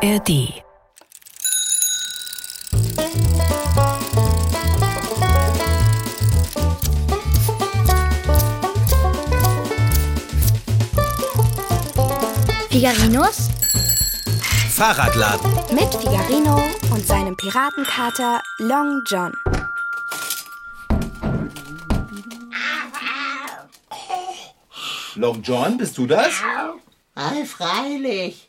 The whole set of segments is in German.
ARD. Figarinos Fahrradladen. mit Figarino und seinem Piratenkater Long John. Long John, bist du das? Ei, freilich.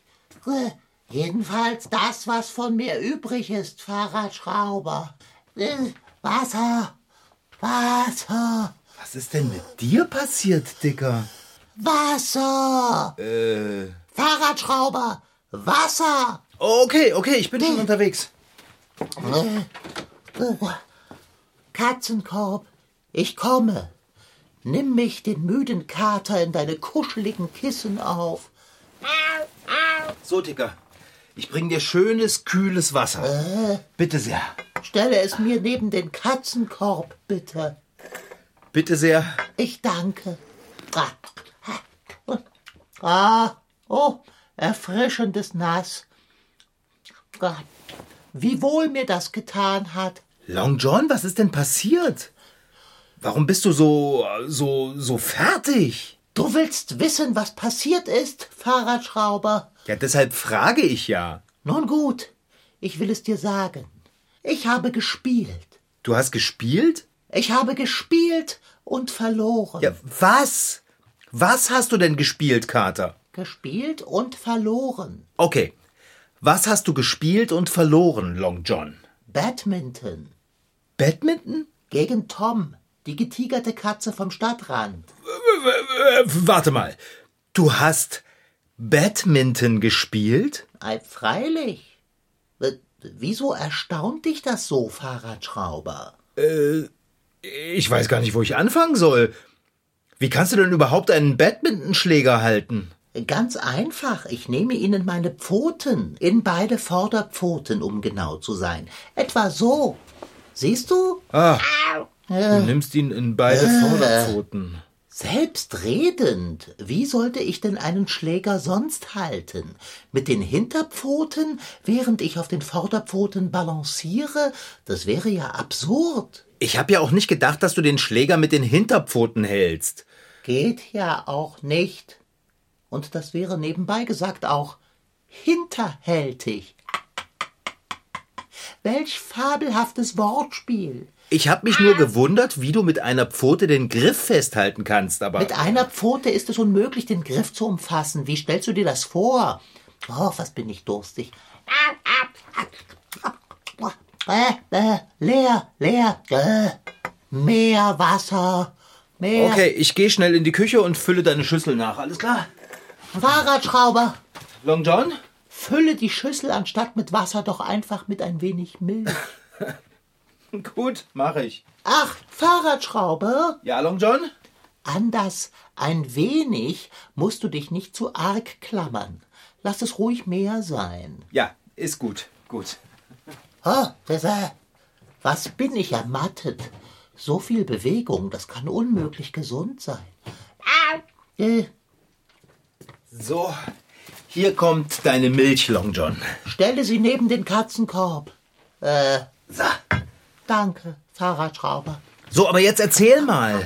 Äh, Jedenfalls das, was von mir übrig ist, Fahrradschrauber. Äh, Wasser, Wasser, Was ist denn mit dir passiert, Dicker? Wasser. Äh. Fahrradschrauber, Wasser. Oh, okay, okay, ich bin schon unterwegs. Katzenkorb, ich komme. Nimm mich, den müden Kater, in deine kuscheligen Kissen auf. So, Dicker. Ich bring dir schönes, kühles Wasser. Bitte sehr. Stelle es mir neben den Katzenkorb, bitte. Bitte sehr. Ich danke. Ah, ah oh, erfrischendes Nass. Ah, Wie wohl mir das getan hat. Long John, was ist denn passiert? Warum bist du so, so, so fertig? Du willst wissen, was passiert ist, Fahrradschrauber? Ja, deshalb frage ich ja. Nun gut, ich will es dir sagen. Ich habe gespielt. Du hast gespielt? Ich habe gespielt und verloren. Ja, was? Was hast du denn gespielt, Kater? Gespielt und verloren. Okay. Was hast du gespielt und verloren, Long John? Badminton. Badminton? Gegen Tom, die getigerte Katze vom Stadtrand. Äh, warte mal. Du hast Badminton gespielt? Ei, freilich. Äh, Wieso erstaunt dich das so, Fahrradschrauber? Ich weiß gar nicht, wo ich anfangen soll. Wie kannst du denn überhaupt einen Badmintonschläger halten? Ganz einfach. Ich nehme Ihnen meine Pfoten, in beide Vorderpfoten, um genau zu sein. Etwa so. Siehst du? Ah, du nimmst ihn in beide Vorderpfoten. Selbstredend. Wie sollte ich denn einen Schläger sonst halten? Mit den Hinterpfoten, während ich auf den Vorderpfoten balanciere? Das wäre ja absurd. Ich habe ja auch nicht gedacht, dass du den Schläger mit den Hinterpfoten hältst. Geht ja auch nicht. Und das wäre nebenbei gesagt auch hinterhältig. Welch fabelhaftes Wortspiel. Ich habe mich nur gewundert, wie du mit einer Pfote den Griff festhalten kannst, aber Mit einer Pfote ist es unmöglich, den Griff zu umfassen. Wie stellst du dir das vor? Oh, was bin ich durstig. Äh, äh, leer, leer. Äh, mehr Wasser. Mehr Okay, ich gehe schnell in die Küche und fülle deine Schüssel nach. Alles klar? Fahrradschrauber. Long John? Fülle die Schüssel anstatt mit Wasser doch einfach mit ein wenig Milch. Gut, mache ich. Ach, Fahrradschrauber. Ja, Long John? An das ein wenig musst du dich nicht zu arg klammern. Lass es ruhig mehr sein. Ja, ist gut. Gut. Oh, was bin ich ermattet? So viel Bewegung, das kann unmöglich gesund sein. Äh, So, hier kommt deine Milch, Long John. stelle sie neben den Katzenkorb. Äh, So. Danke, Fahrradschrauber. So, aber jetzt erzähl mal.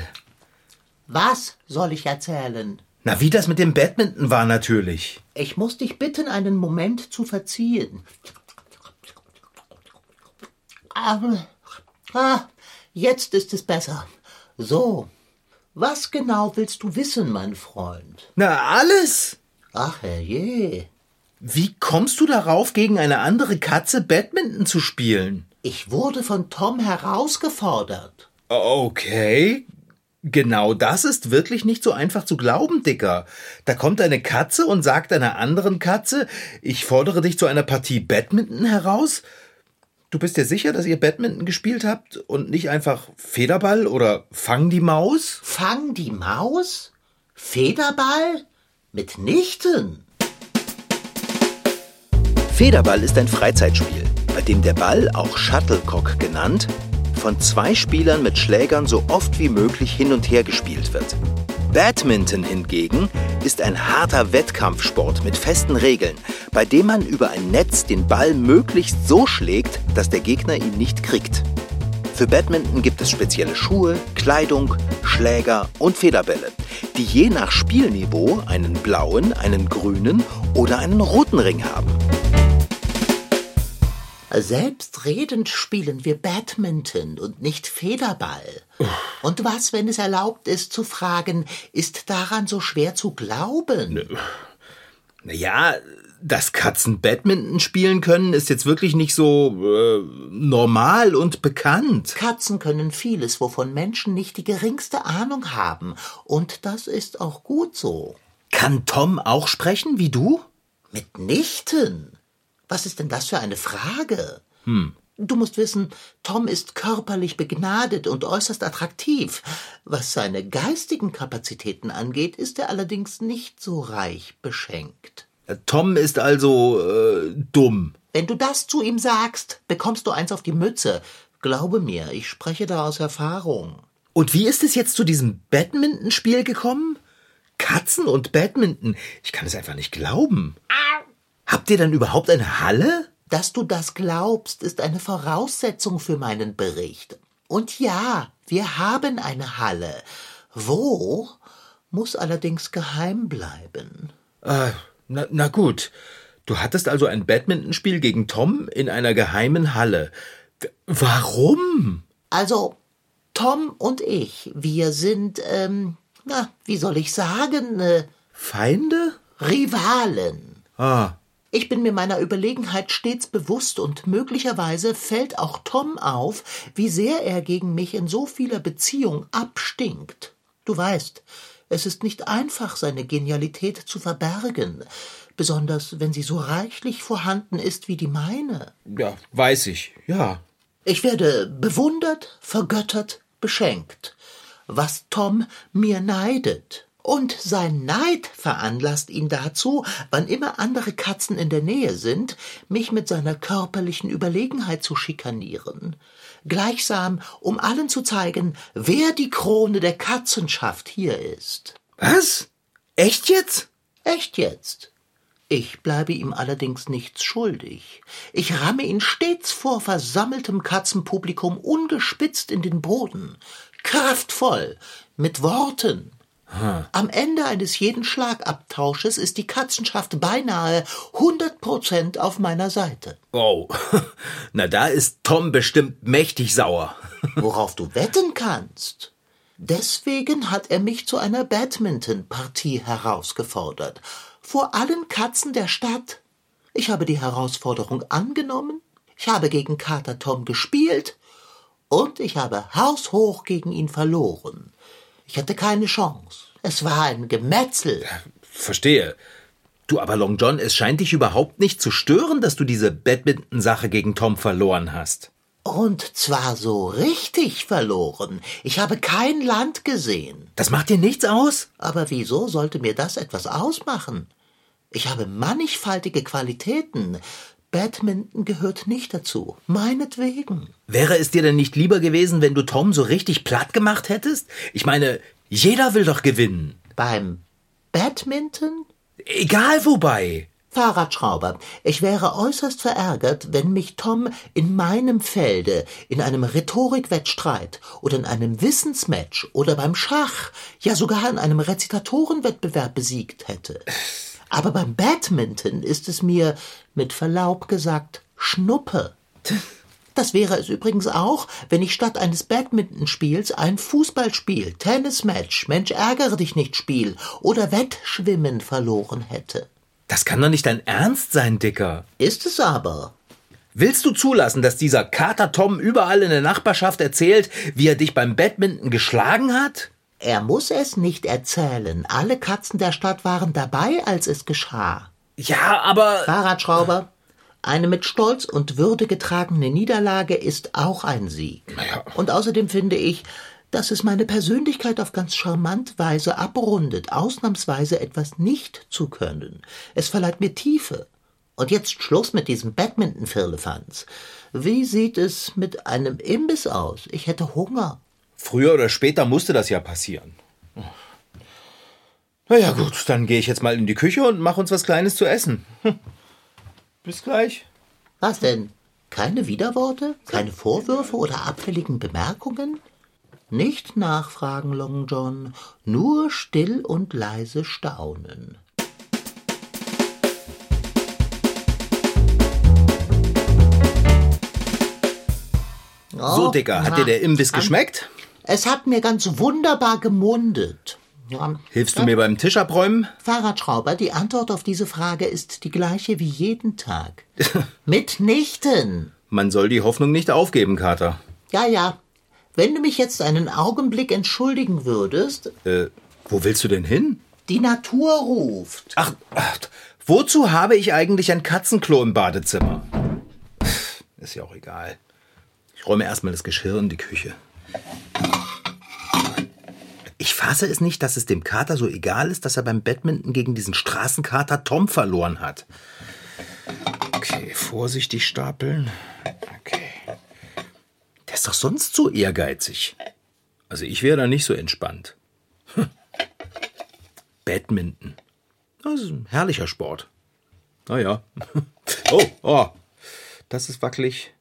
Was soll ich erzählen? Na, wie das mit dem Badminton war natürlich. Ich muss dich bitten, einen Moment zu verziehen. Aber, ah, jetzt ist es besser. So, was genau willst du wissen, mein Freund? Na, alles. Ach, herrje. Wie kommst du darauf, gegen eine andere Katze Badminton zu spielen? Ich wurde von Tom herausgefordert. Okay. Genau das ist wirklich nicht so einfach zu glauben, Dicker. Da kommt eine Katze und sagt einer anderen Katze, ich fordere dich zu einer Partie Badminton heraus? Du bist dir sicher, dass ihr Badminton gespielt habt und nicht einfach Federball oder Fang die Maus? Fang die Maus? Federball? Mitnichten. Federball ist ein Freizeitspiel, bei dem der Ball, auch Shuttlecock genannt, von zwei Spielern mit Schlägern so oft wie möglich hin und her gespielt wird. Badminton hingegen ist ein harter Wettkampfsport mit festen Regeln, bei dem man über ein Netz den Ball möglichst so schlägt, dass der Gegner ihn nicht kriegt. Für Badminton gibt es spezielle Schuhe, Kleidung, Schläger und Federbälle, die je nach Spielniveau einen blauen, einen grünen oder einen roten Ring haben. Selbstredend spielen wir Badminton und nicht Federball. Und was, wenn es erlaubt ist zu fragen, ist daran so schwer zu glauben? Naja, dass Katzen Badminton spielen können, ist jetzt wirklich nicht so äh, normal und bekannt. Katzen können vieles, wovon Menschen nicht die geringste Ahnung haben. Und das ist auch gut so. Kann Tom auch sprechen wie du? Mitnichten. Was ist denn das für eine Frage? Hm. Du musst wissen, Tom ist körperlich begnadet und äußerst attraktiv. Was seine geistigen Kapazitäten angeht, ist er allerdings nicht so reich beschenkt. Tom ist also äh, dumm. Wenn du das zu ihm sagst, bekommst du eins auf die Mütze. Glaube mir, ich spreche da aus Erfahrung. Und wie ist es jetzt zu diesem Badmintonspiel gekommen? Katzen und Badminton. Ich kann es einfach nicht glauben. Habt ihr dann überhaupt eine Halle? Dass du das glaubst, ist eine Voraussetzung für meinen Bericht. Und ja, wir haben eine Halle. Wo? Muss allerdings geheim bleiben. Äh, na, na gut. Du hattest also ein Badmintonspiel gegen Tom in einer geheimen Halle. Warum? Also, Tom und ich, wir sind, ähm, na, wie soll ich sagen, äh, Feinde? Rivalen. Ah. Ich bin mir meiner Überlegenheit stets bewusst und möglicherweise fällt auch Tom auf, wie sehr er gegen mich in so vieler Beziehung abstinkt. Du weißt, es ist nicht einfach, seine Genialität zu verbergen, besonders wenn sie so reichlich vorhanden ist wie die meine. Ja, weiß ich, ja. Ich werde bewundert, vergöttert, beschenkt, was Tom mir neidet. Und sein Neid veranlasst ihn dazu, wann immer andere Katzen in der Nähe sind, mich mit seiner körperlichen Überlegenheit zu schikanieren. Gleichsam, um allen zu zeigen, wer die Krone der Katzenschaft hier ist. Was? Echt jetzt? Echt jetzt. Ich bleibe ihm allerdings nichts schuldig. Ich ramme ihn stets vor versammeltem Katzenpublikum ungespitzt in den Boden, kraftvoll, mit Worten, am Ende eines jeden Schlagabtausches ist die Katzenschaft beinahe 100 Prozent auf meiner Seite. Oh, na da ist Tom bestimmt mächtig sauer. Worauf du wetten kannst. Deswegen hat er mich zu einer Badminton-Partie herausgefordert. Vor allen Katzen der Stadt. Ich habe die Herausforderung angenommen, ich habe gegen Kater Tom gespielt und ich habe haushoch gegen ihn verloren. Ich hatte keine Chance. Es war ein Gemetzel. Verstehe. Du, aber Long John, es scheint dich überhaupt nicht zu stören, dass du diese Badminton-Sache gegen Tom verloren hast. Und zwar so richtig verloren. Ich habe kein Land gesehen. Das macht dir nichts aus? Aber wieso sollte mir das etwas ausmachen? Ich habe mannigfaltige Qualitäten. Badminton gehört nicht dazu. Meinetwegen. Wäre es dir denn nicht lieber gewesen, wenn du Tom so richtig platt gemacht hättest? Ich meine, jeder will doch gewinnen. Beim Badminton? Egal wobei. Fahrradschrauber, ich wäre äußerst verärgert, wenn mich Tom in meinem Felde, in einem Rhetorikwettstreit oder in einem Wissensmatch oder beim Schach, ja sogar in einem Rezitatorenwettbewerb besiegt hätte. Aber beim Badminton ist es mir, mit Verlaub gesagt, Schnuppe. Das wäre es übrigens auch, wenn ich statt eines Badmintonspiels ein Fußballspiel, Tennismatch, Mensch ärgere dich nicht Spiel oder Wettschwimmen verloren hätte. Das kann doch nicht dein Ernst sein, Dicker. Ist es aber. Willst du zulassen, dass dieser Kater Tom überall in der Nachbarschaft erzählt, wie er dich beim Badminton geschlagen hat? Er muss es nicht erzählen. Alle Katzen der Stadt waren dabei, als es geschah. Ja, aber. Fahrradschrauber, eine mit Stolz und Würde getragene Niederlage ist auch ein Sieg. Naja. Und außerdem finde ich, dass es meine Persönlichkeit auf ganz charmant Weise abrundet, ausnahmsweise etwas nicht zu können. Es verleiht mir Tiefe. Und jetzt Schluss mit diesem Badminton-Firlefanz. Wie sieht es mit einem Imbiss aus? Ich hätte Hunger. Früher oder später musste das ja passieren. Na ja, gut, dann gehe ich jetzt mal in die Küche und mache uns was Kleines zu essen. Hm. Bis gleich. Was denn? Keine Widerworte? Keine Vorwürfe oder abfälligen Bemerkungen? Nicht nachfragen, Long John, nur still und leise staunen. So, Dicker, hat dir der Imbiss geschmeckt? Es hat mir ganz wunderbar gemundet. Ja. Hilfst du mir beim Tisch abräumen? Fahrradschrauber, die Antwort auf diese Frage ist die gleiche wie jeden Tag. Mitnichten. Man soll die Hoffnung nicht aufgeben, Kater. Ja, ja. Wenn du mich jetzt einen Augenblick entschuldigen würdest. Äh, wo willst du denn hin? Die Natur ruft. Ach, ach, wozu habe ich eigentlich ein Katzenklo im Badezimmer? Ist ja auch egal. Ich räume erstmal das Geschirr in die Küche. Ich fasse es nicht, dass es dem Kater so egal ist, dass er beim Badminton gegen diesen Straßenkater Tom verloren hat. Okay, vorsichtig stapeln. Okay. Der ist doch sonst so ehrgeizig. Also ich wäre da nicht so entspannt. Hm. Badminton. Das ist ein herrlicher Sport. Naja. Oh, oh. Das ist wackelig.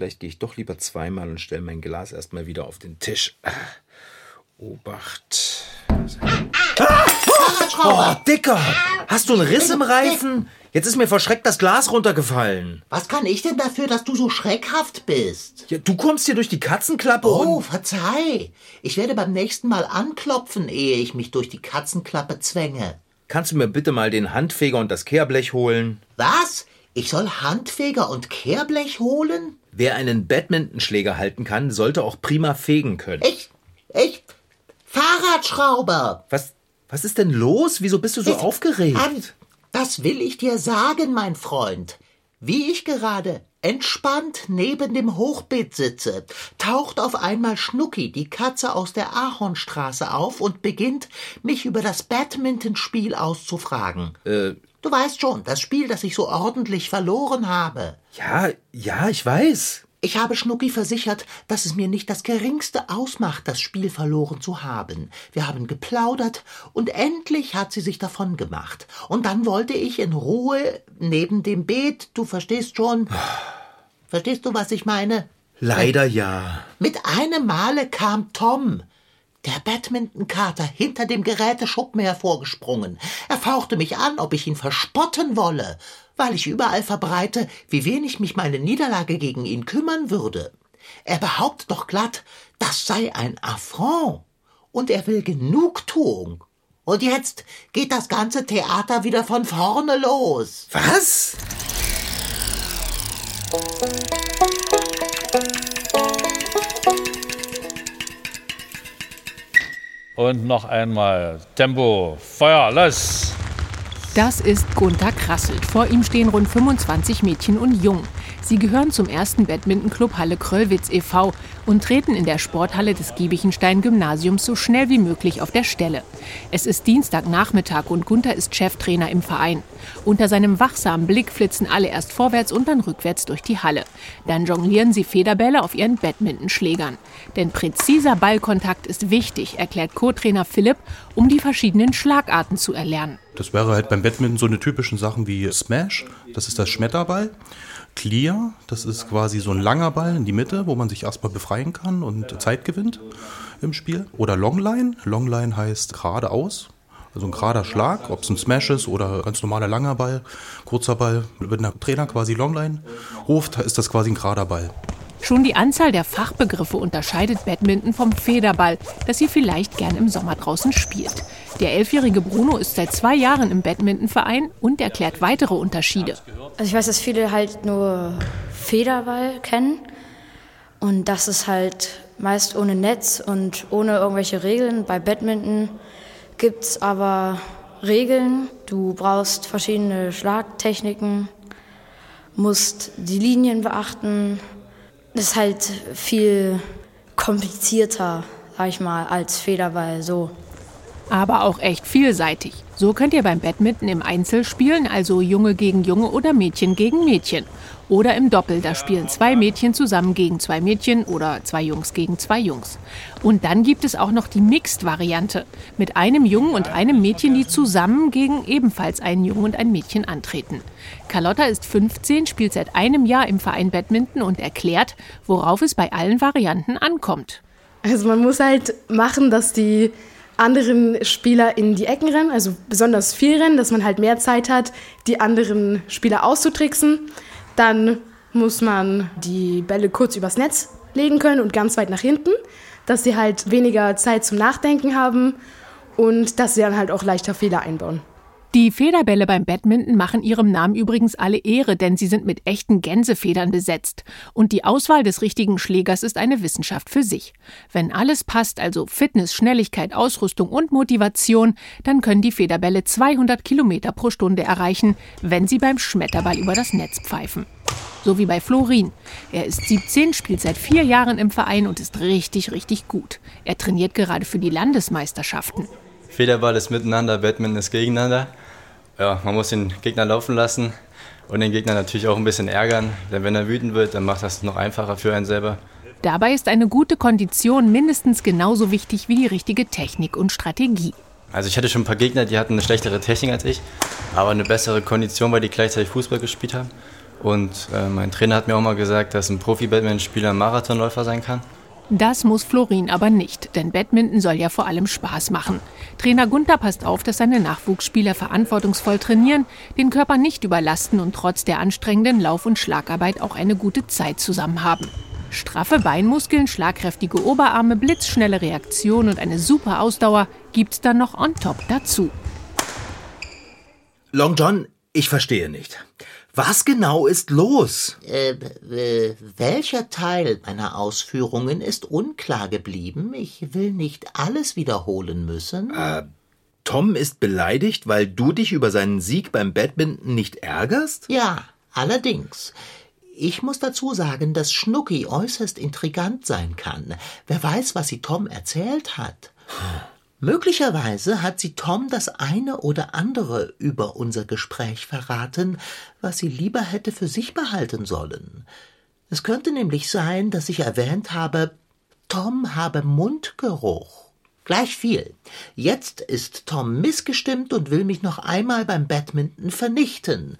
Vielleicht gehe ich doch lieber zweimal und stelle mein Glas erstmal wieder auf den Tisch. Obacht. Ah! Oh, Dicker! Hast du einen Riss im Reifen? Jetzt ist mir vor Schreck das Glas runtergefallen. Was kann ich denn dafür, dass du so schreckhaft bist? Ja, du kommst hier durch die Katzenklappe Oh, und... verzeih. Ich werde beim nächsten Mal anklopfen, ehe ich mich durch die Katzenklappe zwänge. Kannst du mir bitte mal den Handfeger und das Kehrblech holen? Was? Ich soll Handfeger und Kehrblech holen? Wer einen Badmintonschläger halten kann, sollte auch prima fegen können. Ich, ich, Fahrradschrauber. Was, was ist denn los? Wieso bist du so Das- aufgeregt? An, das will ich dir sagen, mein Freund. Wie ich gerade entspannt neben dem Hochbeet sitze, taucht auf einmal Schnucki, die Katze aus der Ahornstraße, auf und beginnt, mich über das Badmintonspiel auszufragen. Äh, Du weißt schon, das Spiel, das ich so ordentlich verloren habe. ja, ja, ich weiß. Ich habe Schnucki versichert, dass es mir nicht das geringste ausmacht, das Spiel verloren zu haben. Wir haben geplaudert und endlich hat sie sich davon gemacht. Und dann wollte ich in Ruhe neben dem Beet, du verstehst schon. Verstehst du, was ich meine? Leider ja. Mit einem Male kam Tom, der Badmintonkater, hinter dem Geräteschuppen hervorgesprungen. Er fauchte mich an, ob ich ihn verspotten wolle, weil ich überall verbreite, wie wenig mich meine Niederlage gegen ihn kümmern würde. Er behauptet doch glatt, das sei ein Affront. Und er will Genugtuung. Und jetzt geht das ganze Theater wieder von vorne los. Was? Und noch einmal Tempo, Feuer, los! Das ist Gunther Krasselt. Vor ihm stehen rund 25 Mädchen und Jungen. Sie gehören zum ersten Badmintonclub Halle Kröllwitz e.V. und treten in der Sporthalle des Giebichenstein-Gymnasiums so schnell wie möglich auf der Stelle. Es ist Dienstagnachmittag und Gunther ist Cheftrainer im Verein. Unter seinem wachsamen Blick flitzen alle erst vorwärts und dann rückwärts durch die Halle. Dann jonglieren sie Federbälle auf ihren Badmintonschlägern. Denn präziser Ballkontakt ist wichtig, erklärt Co-Trainer Philipp, um die verschiedenen Schlagarten zu erlernen. Das wäre halt beim Badminton so eine typischen Sachen wie Smash, das ist das Schmetterball. Clear, das ist quasi so ein langer Ball in die Mitte, wo man sich erstmal befreien kann und Zeit gewinnt im Spiel. Oder Longline, Longline heißt geradeaus, also ein gerader Schlag, ob es ein Smash ist oder ganz normaler langer Ball, kurzer Ball. Wenn der Trainer quasi Longline ruft, ist das quasi ein gerader Ball. Schon die Anzahl der Fachbegriffe unterscheidet Badminton vom Federball, das ihr vielleicht gern im Sommer draußen spielt. Der elfjährige Bruno ist seit zwei Jahren im Badmintonverein und erklärt weitere Unterschiede. Also ich weiß, dass viele halt nur Federball kennen und das ist halt meist ohne Netz und ohne irgendwelche Regeln. Bei Badminton gibt es aber Regeln. Du brauchst verschiedene Schlagtechniken, musst die Linien beachten. Das ist halt viel komplizierter, sag ich mal, als Federball so. Aber auch echt vielseitig. So könnt ihr beim Badminton im Einzel spielen, also Junge gegen Junge oder Mädchen gegen Mädchen. Oder im Doppel, da spielen zwei Mädchen zusammen gegen zwei Mädchen oder zwei Jungs gegen zwei Jungs. Und dann gibt es auch noch die Mixed-Variante mit einem Jungen und einem Mädchen, die zusammen gegen ebenfalls einen Jungen und ein Mädchen antreten. Carlotta ist 15, spielt seit einem Jahr im Verein Badminton und erklärt, worauf es bei allen Varianten ankommt. Also man muss halt machen, dass die anderen Spieler in die Ecken rennen, also besonders viel rennen, dass man halt mehr Zeit hat, die anderen Spieler auszutricksen. Dann muss man die Bälle kurz übers Netz legen können und ganz weit nach hinten, dass sie halt weniger Zeit zum Nachdenken haben und dass sie dann halt auch leichter Fehler einbauen. Die Federbälle beim Badminton machen ihrem Namen übrigens alle Ehre, denn sie sind mit echten Gänsefedern besetzt. Und die Auswahl des richtigen Schlägers ist eine Wissenschaft für sich. Wenn alles passt, also Fitness, Schnelligkeit, Ausrüstung und Motivation, dann können die Federbälle 200 Kilometer pro Stunde erreichen, wenn sie beim Schmetterball über das Netz pfeifen. So wie bei Florin. Er ist 17, spielt seit vier Jahren im Verein und ist richtig, richtig gut. Er trainiert gerade für die Landesmeisterschaften. Federball ist miteinander, Badminton ist gegeneinander. Ja, man muss den Gegner laufen lassen und den Gegner natürlich auch ein bisschen ärgern, denn wenn er wütend wird, dann macht das noch einfacher für einen selber. Dabei ist eine gute Kondition mindestens genauso wichtig wie die richtige Technik und Strategie. Also ich hatte schon ein paar Gegner, die hatten eine schlechtere Technik als ich, aber eine bessere Kondition, weil die gleichzeitig Fußball gespielt haben. Und äh, mein Trainer hat mir auch mal gesagt, dass ein Profi-Badminton-Spieler ein Marathonläufer sein kann. Das muss Florin aber nicht, denn Badminton soll ja vor allem Spaß machen. Trainer Gunther passt auf, dass seine Nachwuchsspieler verantwortungsvoll trainieren, den Körper nicht überlasten und trotz der anstrengenden Lauf- und Schlagarbeit auch eine gute Zeit zusammen haben. Straffe Beinmuskeln, schlagkräftige Oberarme, blitzschnelle Reaktion und eine super Ausdauer gibt's dann noch on top dazu. Long John, ich verstehe nicht. Was genau ist los? Äh, äh, welcher Teil meiner Ausführungen ist unklar geblieben? Ich will nicht alles wiederholen müssen. Äh, Tom ist beleidigt, weil du dich über seinen Sieg beim Badminton nicht ärgerst? Ja, allerdings. Ich muss dazu sagen, dass Schnucki äußerst intrigant sein kann. Wer weiß, was sie Tom erzählt hat. Möglicherweise hat sie Tom das eine oder andere über unser Gespräch verraten, was sie lieber hätte für sich behalten sollen. Es könnte nämlich sein, dass ich erwähnt habe, Tom habe Mundgeruch. Gleich viel. Jetzt ist Tom missgestimmt und will mich noch einmal beim Badminton vernichten.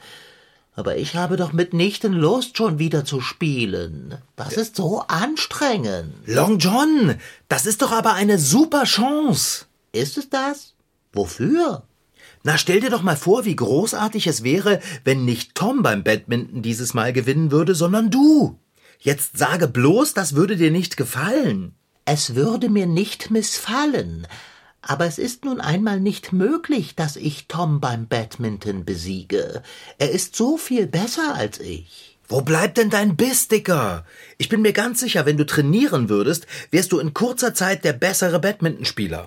Aber ich habe doch mitnichten Lust, schon wieder zu spielen. Das ist so anstrengend. Long John, das ist doch aber eine super Chance. Ist es das? Wofür? Na, stell dir doch mal vor, wie großartig es wäre, wenn nicht Tom beim Badminton dieses Mal gewinnen würde, sondern du. Jetzt sage bloß, das würde dir nicht gefallen. Es würde mir nicht missfallen. Aber es ist nun einmal nicht möglich, dass ich Tom beim Badminton besiege. Er ist so viel besser als ich. Wo bleibt denn dein Biss, Dicker? Ich bin mir ganz sicher, wenn du trainieren würdest, wärst du in kurzer Zeit der bessere Badmintonspieler.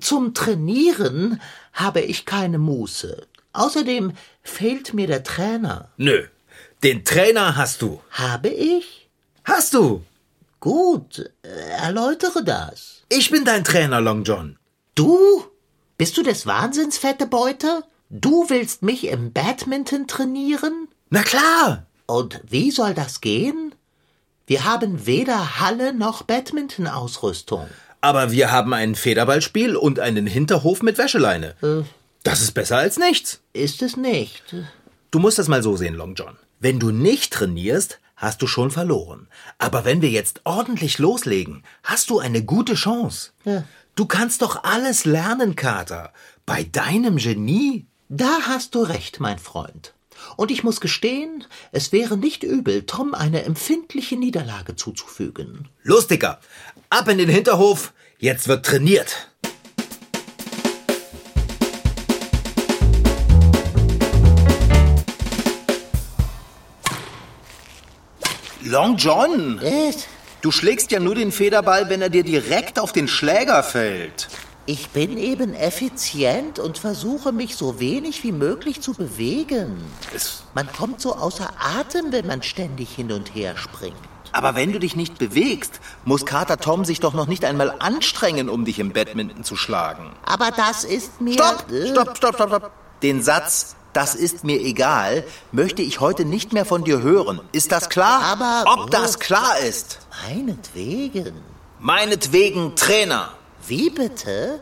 Zum Trainieren habe ich keine Muße. Außerdem fehlt mir der Trainer. Nö, den Trainer hast du. Habe ich? Hast du? Gut, erläutere das. Ich bin dein Trainer, Long John. Du? Bist du des Wahnsinns, fette Beute? Du willst mich im Badminton trainieren? Na klar. Und wie soll das gehen? Wir haben weder Halle noch Badminton-Ausrüstung. Aber wir haben ein Federballspiel und einen Hinterhof mit Wäscheleine. Äh, das ist besser als nichts. Ist es nicht. Du musst das mal so sehen, Long John. Wenn du nicht trainierst, hast du schon verloren. Aber wenn wir jetzt ordentlich loslegen, hast du eine gute Chance. Ja. Du kannst doch alles lernen, Kater. Bei deinem Genie. Da hast du recht, mein Freund. Und ich muss gestehen, es wäre nicht übel, Tom eine empfindliche Niederlage zuzufügen. Lustiger! Ab in den Hinterhof, jetzt wird trainiert. Long John! Was? Du schlägst ja nur den Federball, wenn er dir direkt auf den Schläger fällt. Ich bin eben effizient und versuche mich so wenig wie möglich zu bewegen. Man kommt so außer Atem, wenn man ständig hin und her springt. Aber wenn du dich nicht bewegst, muss Kater Tom sich doch noch nicht einmal anstrengen, um dich im Badminton zu schlagen. Aber das ist mir... Stopp, stopp, stopp, stopp, stopp. Den Satz, das ist mir egal, möchte ich heute nicht mehr von dir hören. Ist das klar? Aber- Ob das klar ist? Meinetwegen. Meinetwegen Trainer. Wie bitte?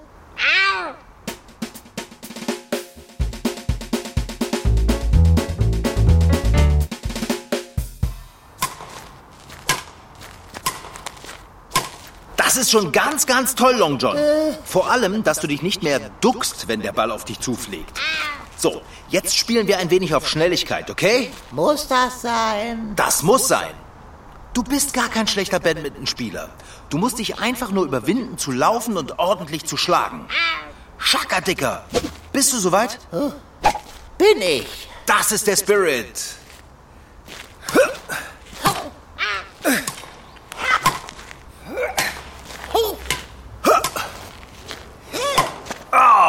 Das ist schon ganz, ganz toll, Long John. Vor allem, dass du dich nicht mehr duckst, wenn der Ball auf dich zufliegt. So, jetzt spielen wir ein wenig auf Schnelligkeit, okay? Muss das sein? Das muss sein. Du bist gar kein schlechter Badmintonspieler. Du musst dich einfach nur überwinden, zu laufen und ordentlich zu schlagen. Schaka, Dicker. Bist du soweit? Bin ich. Das ist der Spirit.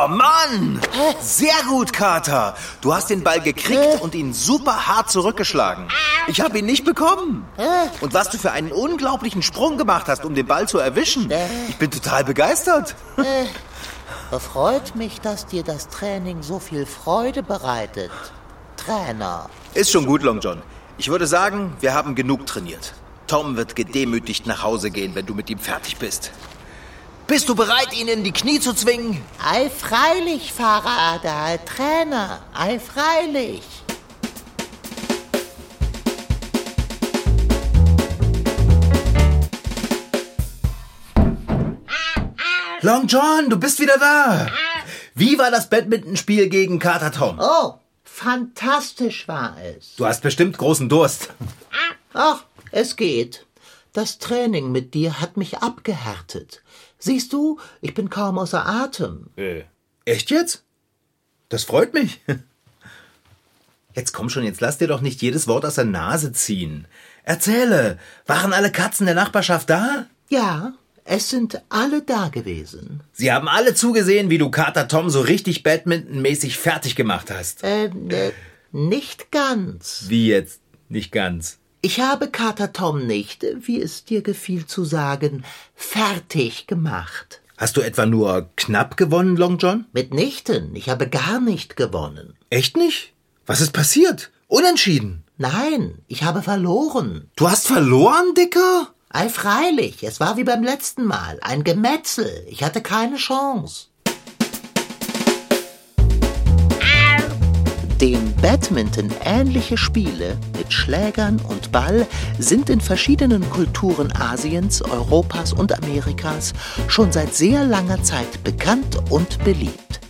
Oh Mann! Sehr gut, Kater. Du hast den Ball gekriegt und ihn super hart zurückgeschlagen. Ich habe ihn nicht bekommen. Und was du für einen unglaublichen Sprung gemacht hast, um den Ball zu erwischen. Ich bin total begeistert. Freut mich, dass dir das Training so viel Freude bereitet. Trainer. Ist schon gut, Long John. Ich würde sagen, wir haben genug trainiert. Tom wird gedemütigt nach Hause gehen, wenn du mit ihm fertig bist. Bist du bereit, ihn in die Knie zu zwingen? Ei, freilich, Fahrer Adal, Trainer. Ei, freilich. Long John, du bist wieder da. Wie war das Badmintonspiel gegen Kater Tom? Oh, fantastisch war es. Du hast bestimmt großen Durst. Ach, es geht. Das Training mit dir hat mich abgehärtet. Siehst du, ich bin kaum außer Atem. Äh, echt jetzt? Das freut mich. Jetzt komm schon, jetzt lass dir doch nicht jedes Wort aus der Nase ziehen. Erzähle, waren alle Katzen der Nachbarschaft da? Ja, es sind alle da gewesen. Sie haben alle zugesehen, wie du Kater Tom so richtig Badmintonmäßig fertig gemacht hast. Ähm, äh, nicht ganz. Wie jetzt? Nicht ganz. Ich habe Kater Tom nicht, wie es dir gefiel zu sagen, fertig gemacht. Hast du etwa nur knapp gewonnen, Long John? Mitnichten, ich habe gar nicht gewonnen. Echt nicht? Was ist passiert? Unentschieden. Nein, ich habe verloren. Du hast verloren, Dicker? Ei, freilich, es war wie beim letzten Mal, ein Gemetzel. Ich hatte keine Chance. Dem Badminton ähnliche Spiele mit Schlägern und Ball sind in verschiedenen Kulturen Asiens, Europas und Amerikas schon seit sehr langer Zeit bekannt und beliebt.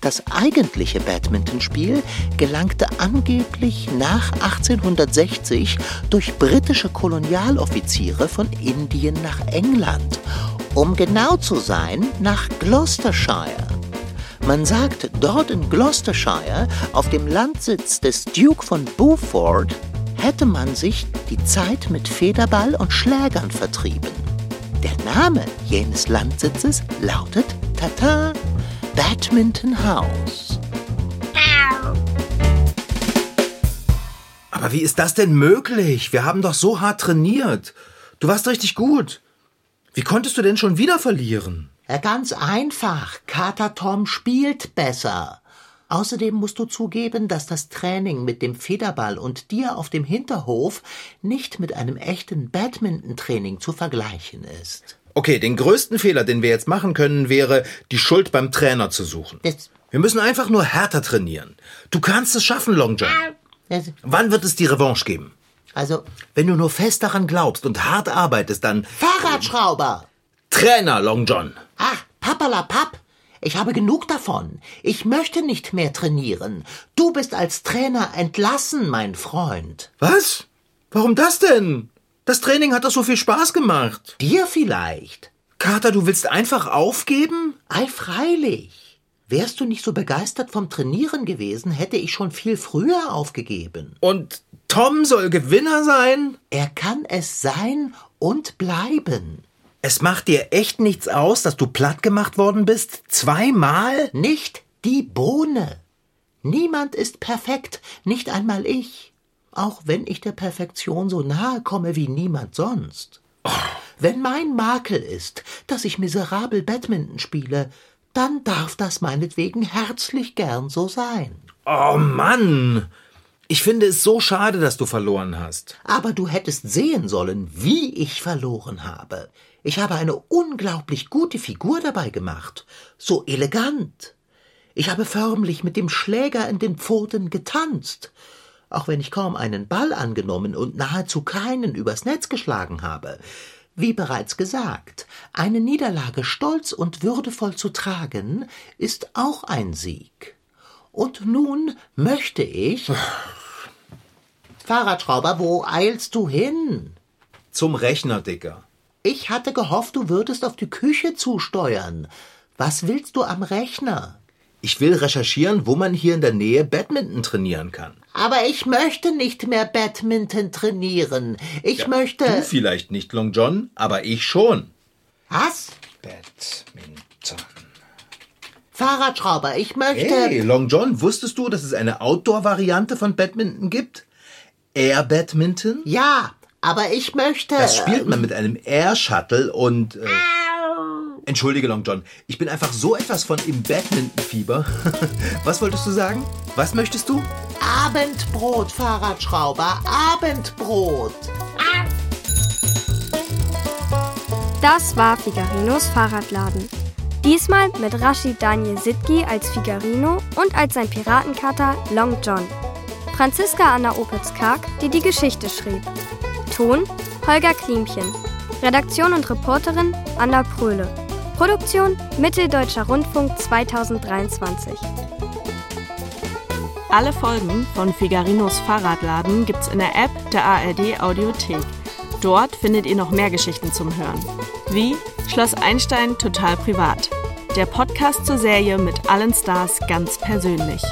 Das eigentliche Badmintonspiel gelangte angeblich nach 1860 durch britische Kolonialoffiziere von Indien nach England, um genau zu sein nach Gloucestershire. Man sagt, dort in Gloucestershire, auf dem Landsitz des Duke von Beaufort, hätte man sich die Zeit mit Federball und Schlägern vertrieben. Der Name jenes Landsitzes lautet Tata Badminton House. Aber wie ist das denn möglich? Wir haben doch so hart trainiert. Du warst richtig gut. Wie konntest du denn schon wieder verlieren? Ja, ganz einfach. Kater Tom spielt besser. Außerdem musst du zugeben, dass das Training mit dem Federball und dir auf dem Hinterhof nicht mit einem echten Badminton-Training zu vergleichen ist. Okay, den größten Fehler, den wir jetzt machen können, wäre, die Schuld beim Trainer zu suchen. Das, Wir müssen einfach nur härter trainieren. Du kannst es schaffen, Long John. das, Wann wird es die Revanche geben? also, Wenn du nur fest daran glaubst und hart arbeitest, dann Fahrradschrauber! Trainer, Long John. Ah, pappalapapp! Ich habe genug davon. Ich möchte nicht mehr trainieren. Du bist als Trainer entlassen, mein Freund. Was? Warum das denn? Das Training hat doch so viel Spaß gemacht. Dir vielleicht. Kater, du willst einfach aufgeben? Ei, freilich. Wärst du nicht so begeistert vom Trainieren gewesen, hätte ich schon viel früher aufgegeben. Und Tom soll Gewinner sein? Er kann es sein und bleiben. Es macht dir echt nichts aus, dass du platt gemacht worden bist? Zweimal? Nicht die Bohne. Niemand ist perfekt, nicht einmal ich. Auch wenn ich der Perfektion so nahe komme wie niemand sonst. Wenn mein Makel ist, dass ich miserabel Badminton spiele, dann darf das meinetwegen herzlich gern so sein. Oh Mann! Ich finde es so schade, dass du verloren hast. Aber du hättest sehen sollen, wie ich verloren habe. Ich habe eine unglaublich gute Figur dabei gemacht. So elegant. Ich habe förmlich mit dem Schläger in den Pfoten getanzt. Auch wenn ich kaum einen Ball angenommen und nahezu keinen übers Netz geschlagen habe. Wie bereits gesagt, eine Niederlage stolz und würdevoll zu tragen, ist auch ein Sieg. Und nun möchte ich. Fahrradschrauber, wo eilst du hin? Zum Rechner, Dicker. Ich hatte gehofft, du würdest auf die Küche zusteuern. Was willst du am Rechner? Ich will recherchieren, wo man hier in der Nähe Badminton trainieren kann. Aber ich möchte nicht mehr Badminton trainieren. Ich ja, möchte. Du vielleicht nicht, Long John, aber ich schon. Was? Badminton. Fahrradschrauber, ich möchte. Hey, Long John, wusstest du, dass es eine Outdoor-Variante von Badminton gibt? Air Badminton? Ja, aber ich möchte. Das spielt man mit einem Air Shuttle und. Äh, Entschuldige, Long John. Ich bin einfach so etwas von im Badminton-Fieber. Was wolltest du sagen? Was möchtest du? Abendbrot, Fahrradschrauber, Abendbrot. Das war Figarinos Fahrradladen. Diesmal mit Rashid Daniel Sitki als Figarino und als sein Piratenkater Long John. Franziska Anna Opitz-Karg, die die Geschichte schrieb. Ton Holger Klimchen. Redaktion und Reporterin Anna Pröhle. Produktion Mitteldeutscher Rundfunk 2023. Alle Folgen von Figarinos Fahrradladen gibt's in der App der ARD Audiothek. Dort findet ihr noch mehr Geschichten zum Hören. Wie Schloss Einstein total privat. Der Podcast zur Serie mit allen Stars ganz persönlich.